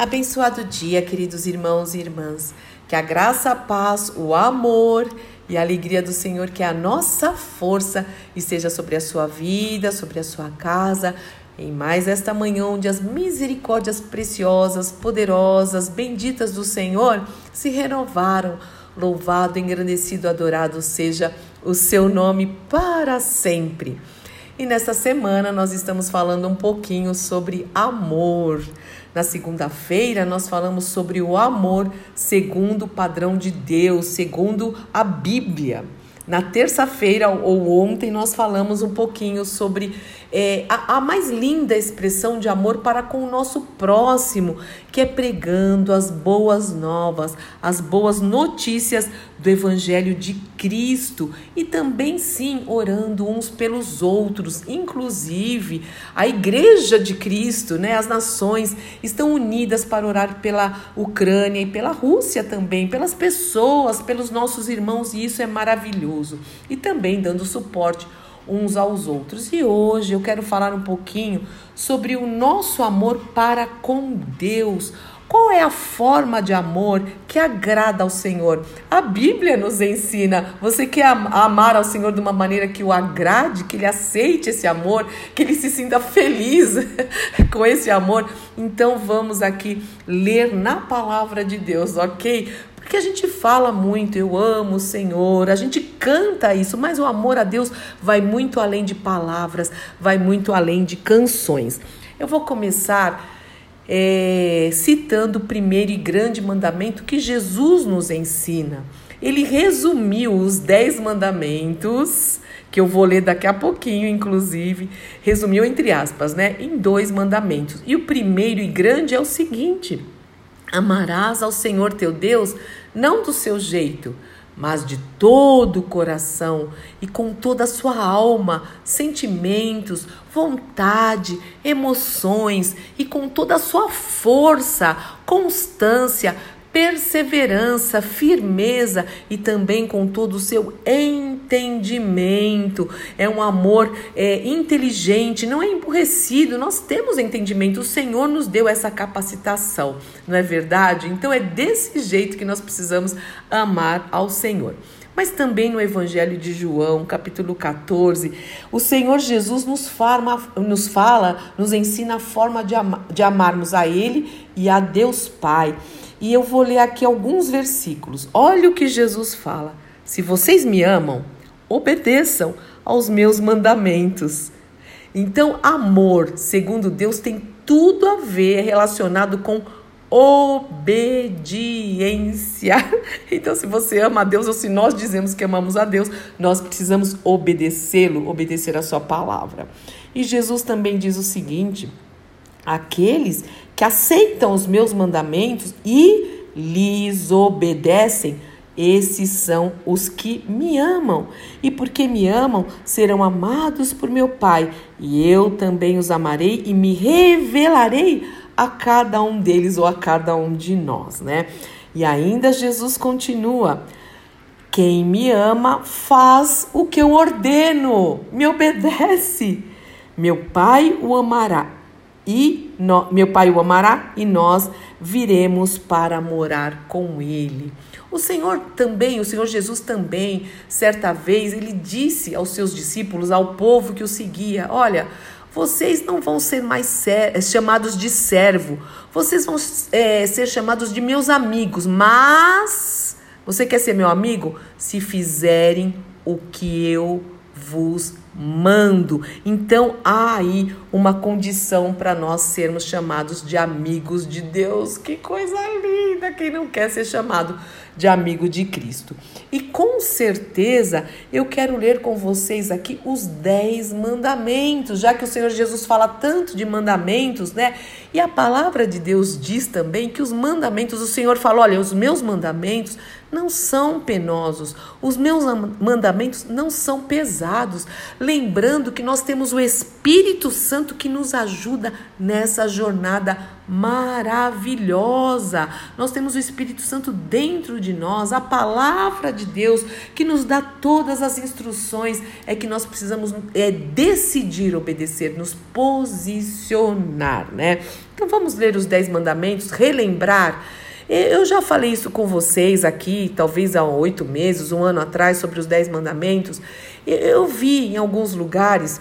Abençoado dia, queridos irmãos e irmãs. Que a graça, a paz, o amor e a alegria do Senhor, que é a nossa força, esteja sobre a sua vida, sobre a sua casa, em mais esta manhã, onde as misericórdias preciosas, poderosas, benditas do Senhor se renovaram. Louvado, engrandecido, adorado seja o seu nome para sempre. E nessa semana nós estamos falando um pouquinho sobre amor. Na segunda-feira nós falamos sobre o amor segundo o padrão de Deus, segundo a Bíblia. Na terça-feira ou ontem nós falamos um pouquinho sobre é, a, a, mais linda expressão de amor para com o nosso próximo, que é pregando as boas novas, as boas notícias do Evangelho de Cristo e também, sim, orando uns pelos outros. Inclusive, a Igreja de Cristo, né, as nações, estão unidas para orar pela Ucrânia e pela Rússia também, pelas pessoas, pelos nossos irmãos, e isso é maravilhoso. E também dando suporte uns aos outros. E hoje eu quero falar um pouquinho sobre o nosso amor para com Deus. Qual é a forma de amor que agrada ao Senhor? A Bíblia nos ensina. Você quer amar ao Senhor de uma maneira que o agrade, que ele aceite esse amor, que ele se sinta feliz com esse amor? Então vamos aqui ler na palavra de Deus, ok? Porque a gente fala muito, eu amo o Senhor, a gente canta isso, mas o amor a Deus vai muito além de palavras, vai muito além de canções. Eu vou começar é, citando o primeiro e grande mandamento que Jesus nos ensina. Ele resumiu os dez mandamentos, que eu vou ler daqui a pouquinho, inclusive, resumiu entre aspas, né, em dois mandamentos. E o primeiro e grande é o seguinte: Amarás ao Senhor teu Deus não do seu jeito, mas de todo o coração e com toda a sua alma, sentimentos, vontade, emoções e com toda a sua força, constância, perseverança, firmeza e também com todo o seu entendimento. É um amor é, inteligente, não é emburrecido. Nós temos entendimento, o Senhor nos deu essa capacitação, não é verdade? Então é desse jeito que nós precisamos amar ao Senhor. Mas também no Evangelho de João, capítulo 14, o Senhor Jesus nos, forma, nos fala, nos ensina a forma de, ama, de amarmos a Ele e a Deus Pai. E eu vou ler aqui alguns versículos. Olha o que Jesus fala: Se vocês me amam, obedeçam aos meus mandamentos. Então, amor, segundo Deus, tem tudo a ver relacionado com obediência. Então, se você ama a Deus ou se nós dizemos que amamos a Deus, nós precisamos obedecê-lo, obedecer a sua palavra. E Jesus também diz o seguinte: aqueles que aceitam os meus mandamentos e lhes obedecem, esses são os que me amam. E porque me amam, serão amados por meu Pai, e eu também os amarei e me revelarei a cada um deles ou a cada um de nós, né? E ainda Jesus continua: Quem me ama faz o que eu ordeno, me obedece. Meu Pai o amará e no, meu Pai o amará e nós viremos para morar com ele. O Senhor também, o Senhor Jesus também, certa vez, ele disse aos seus discípulos, ao povo que o seguia: Olha, vocês não vão ser mais chamados de servo, vocês vão é, ser chamados de meus amigos, mas você quer ser meu amigo? Se fizerem o que eu vos mando. Então há aí uma condição para nós sermos chamados de amigos de Deus. Que coisa linda! Quem não quer ser chamado de amigo de Cristo? E com certeza eu quero ler com vocês aqui os dez mandamentos, já que o Senhor Jesus fala tanto de mandamentos, né? E a palavra de Deus diz também que os mandamentos, o Senhor falou: olha, os meus mandamentos não são penosos, os meus mandamentos não são pesados. Lembrando que nós temos o Espírito Santo que nos ajuda nessa jornada maravilhosa. Nós temos o Espírito Santo dentro de nós, a palavra de Deus que nos dá todas as instruções. É que nós precisamos é, decidir obedecer, nos posicionar, né? Então vamos ler os dez mandamentos, relembrar. Eu já falei isso com vocês aqui, talvez há oito meses, um ano atrás, sobre os dez mandamentos. Eu vi em alguns lugares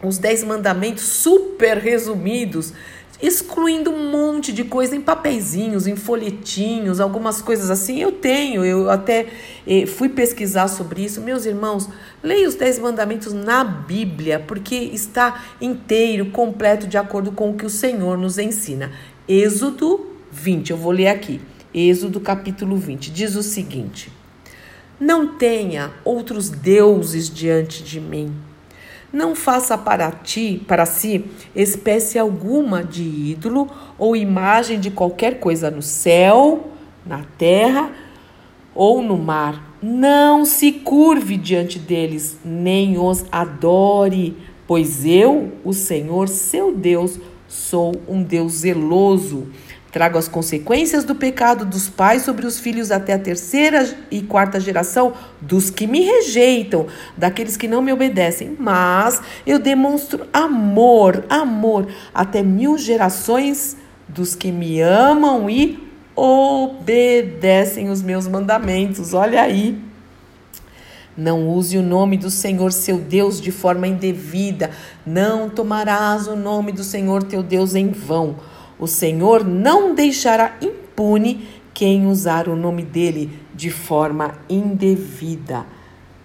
os dez mandamentos super resumidos excluindo um monte de coisa em papeizinhos, em folhetinhos, algumas coisas assim. Eu tenho, eu até eh, fui pesquisar sobre isso. Meus irmãos, leia os Dez Mandamentos na Bíblia, porque está inteiro, completo, de acordo com o que o Senhor nos ensina. Êxodo 20, eu vou ler aqui. Êxodo capítulo 20, diz o seguinte: Não tenha outros deuses diante de mim. Não faça para ti, para si, espécie alguma de ídolo ou imagem de qualquer coisa no céu, na terra ou no mar. Não se curve diante deles, nem os adore, pois eu, o Senhor, seu Deus, sou um Deus zeloso Trago as consequências do pecado dos pais sobre os filhos até a terceira e quarta geração dos que me rejeitam, daqueles que não me obedecem. Mas eu demonstro amor, amor, até mil gerações dos que me amam e obedecem os meus mandamentos. Olha aí. Não use o nome do Senhor seu Deus de forma indevida. Não tomarás o nome do Senhor teu Deus em vão o Senhor não deixará impune quem usar o nome dele de forma indevida.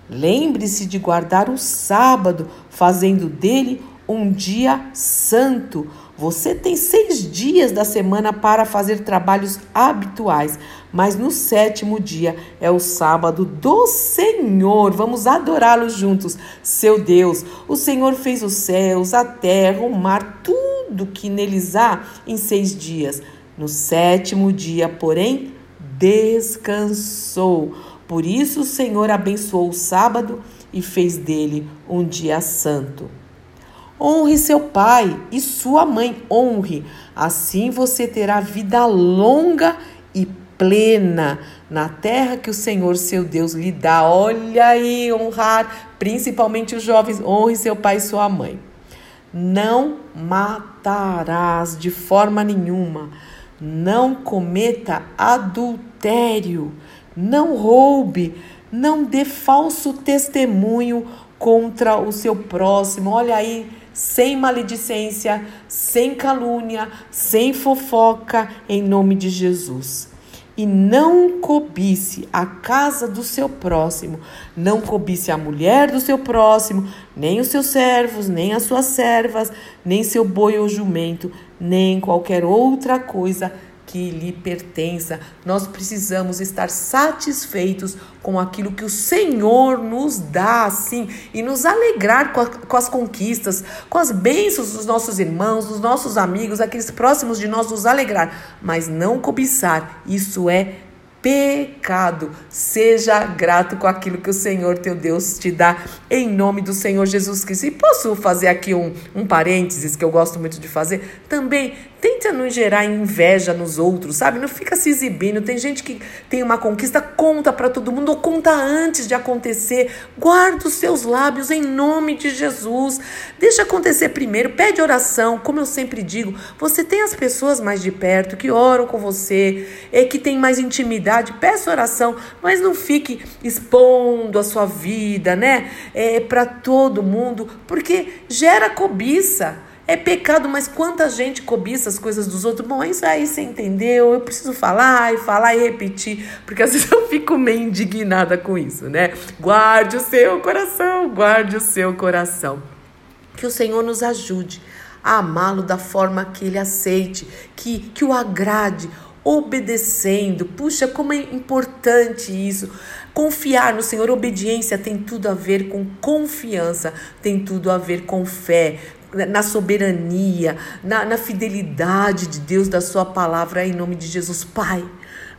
Lembre-se de guardar o sábado, fazendo dele um dia santo. Você tem seis dias da semana para fazer trabalhos habituais, mas no sétimo dia é o sábado do Senhor. Vamos adorá-lo juntos, seu Deus. O Senhor fez os céus, a terra, o mar, tudo que neles há em seis dias. No sétimo dia, porém, descansou. Por isso o Senhor abençoou o sábado e fez dele um dia santo. Honre seu pai e sua mãe, honre. Assim você terá vida longa e plena na terra que o Senhor seu Deus lhe dá. Olha aí, honrar, principalmente os jovens, honre seu pai e sua mãe. Não matarás de forma nenhuma. Não cometa adultério. Não roube. Não dê falso testemunho contra o seu próximo. Olha aí, sem maledicência, sem calúnia, sem fofoca, em nome de Jesus. E não cobice a casa do seu próximo, não cobice a mulher do seu próximo, nem os seus servos, nem as suas servas, nem seu boi ou jumento, nem qualquer outra coisa que lhe pertença. Nós precisamos estar satisfeitos com aquilo que o Senhor nos dá, assim, e nos alegrar com, a, com, as conquistas, com as bênçãos dos nossos irmãos, dos nossos amigos, aqueles próximos de nós, nos alegrar, mas não cobiçar. Isso é pecado. Seja grato com aquilo que o Senhor teu Deus te dá, em nome do Senhor Jesus Cristo. E posso fazer aqui um, um parênteses que eu gosto muito de fazer? Também Tenta não gerar inveja nos outros, sabe? Não fica se exibindo. Tem gente que tem uma conquista, conta para todo mundo ou conta antes de acontecer. Guarda os seus lábios em nome de Jesus. Deixa acontecer primeiro, pede oração. Como eu sempre digo, você tem as pessoas mais de perto que oram com você, é que tem mais intimidade, peça oração, mas não fique expondo a sua vida, né? É para todo mundo, porque gera cobiça. É pecado, mas quanta gente cobiça as coisas dos outros. Bom, isso aí você entendeu. Eu preciso falar e falar e repetir, porque às vezes eu fico meio indignada com isso, né? Guarde o seu coração, guarde o seu coração. Que o Senhor nos ajude a amá-lo da forma que ele aceite, que, que o agrade, obedecendo. Puxa, como é importante isso. Confiar no Senhor, obediência tem tudo a ver com confiança, tem tudo a ver com fé, na soberania, na, na fidelidade de Deus, da Sua palavra, em nome de Jesus. Pai,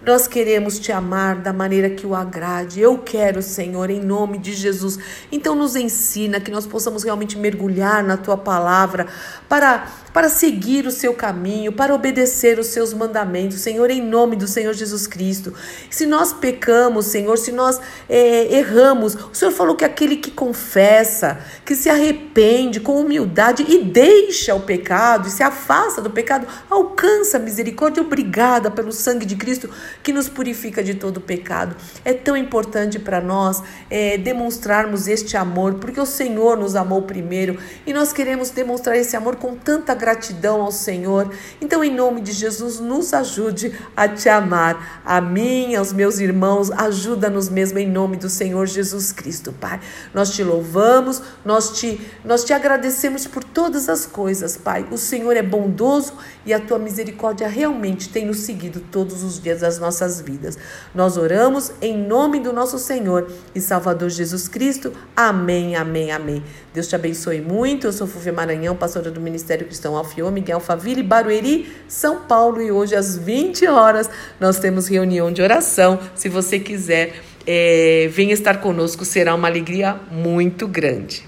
Nós queremos te amar da maneira que o agrade. Eu quero, Senhor, em nome de Jesus. Então nos ensina que nós possamos realmente mergulhar na tua palavra para para seguir o seu caminho, para obedecer os seus mandamentos, Senhor, em nome do Senhor Jesus Cristo. Se nós pecamos, Senhor, se nós é, erramos, o Senhor falou que aquele que confessa, que se arrepende com humildade e deixa o pecado e se afasta do pecado, alcança a misericórdia. Obrigada pelo sangue de Cristo que nos purifica de todo pecado. É tão importante para nós é, demonstrarmos este amor, porque o Senhor nos amou primeiro e nós queremos demonstrar esse amor com tanta gratidão ao Senhor. Então, em nome de Jesus, nos ajude a te amar. A mim, aos meus irmãos, ajuda-nos mesmo em nome do Senhor Jesus Cristo, Pai. Nós te louvamos, nós te, nós te agradecemos por todas as coisas, Pai. O Senhor é bondoso e a tua misericórdia realmente tem nos seguido todos os dias das nossas vidas. Nós oramos em nome do nosso Senhor e Salvador Jesus Cristo. Amém, amém, amém. Deus te abençoe muito. Eu sou Fúvia Maranhão, pastora do Ministério Cristão Alfiô, Miguel Alphaville, Barueri, São Paulo. E hoje, às 20 horas, nós temos reunião de oração. Se você quiser, é, venha estar conosco, será uma alegria muito grande.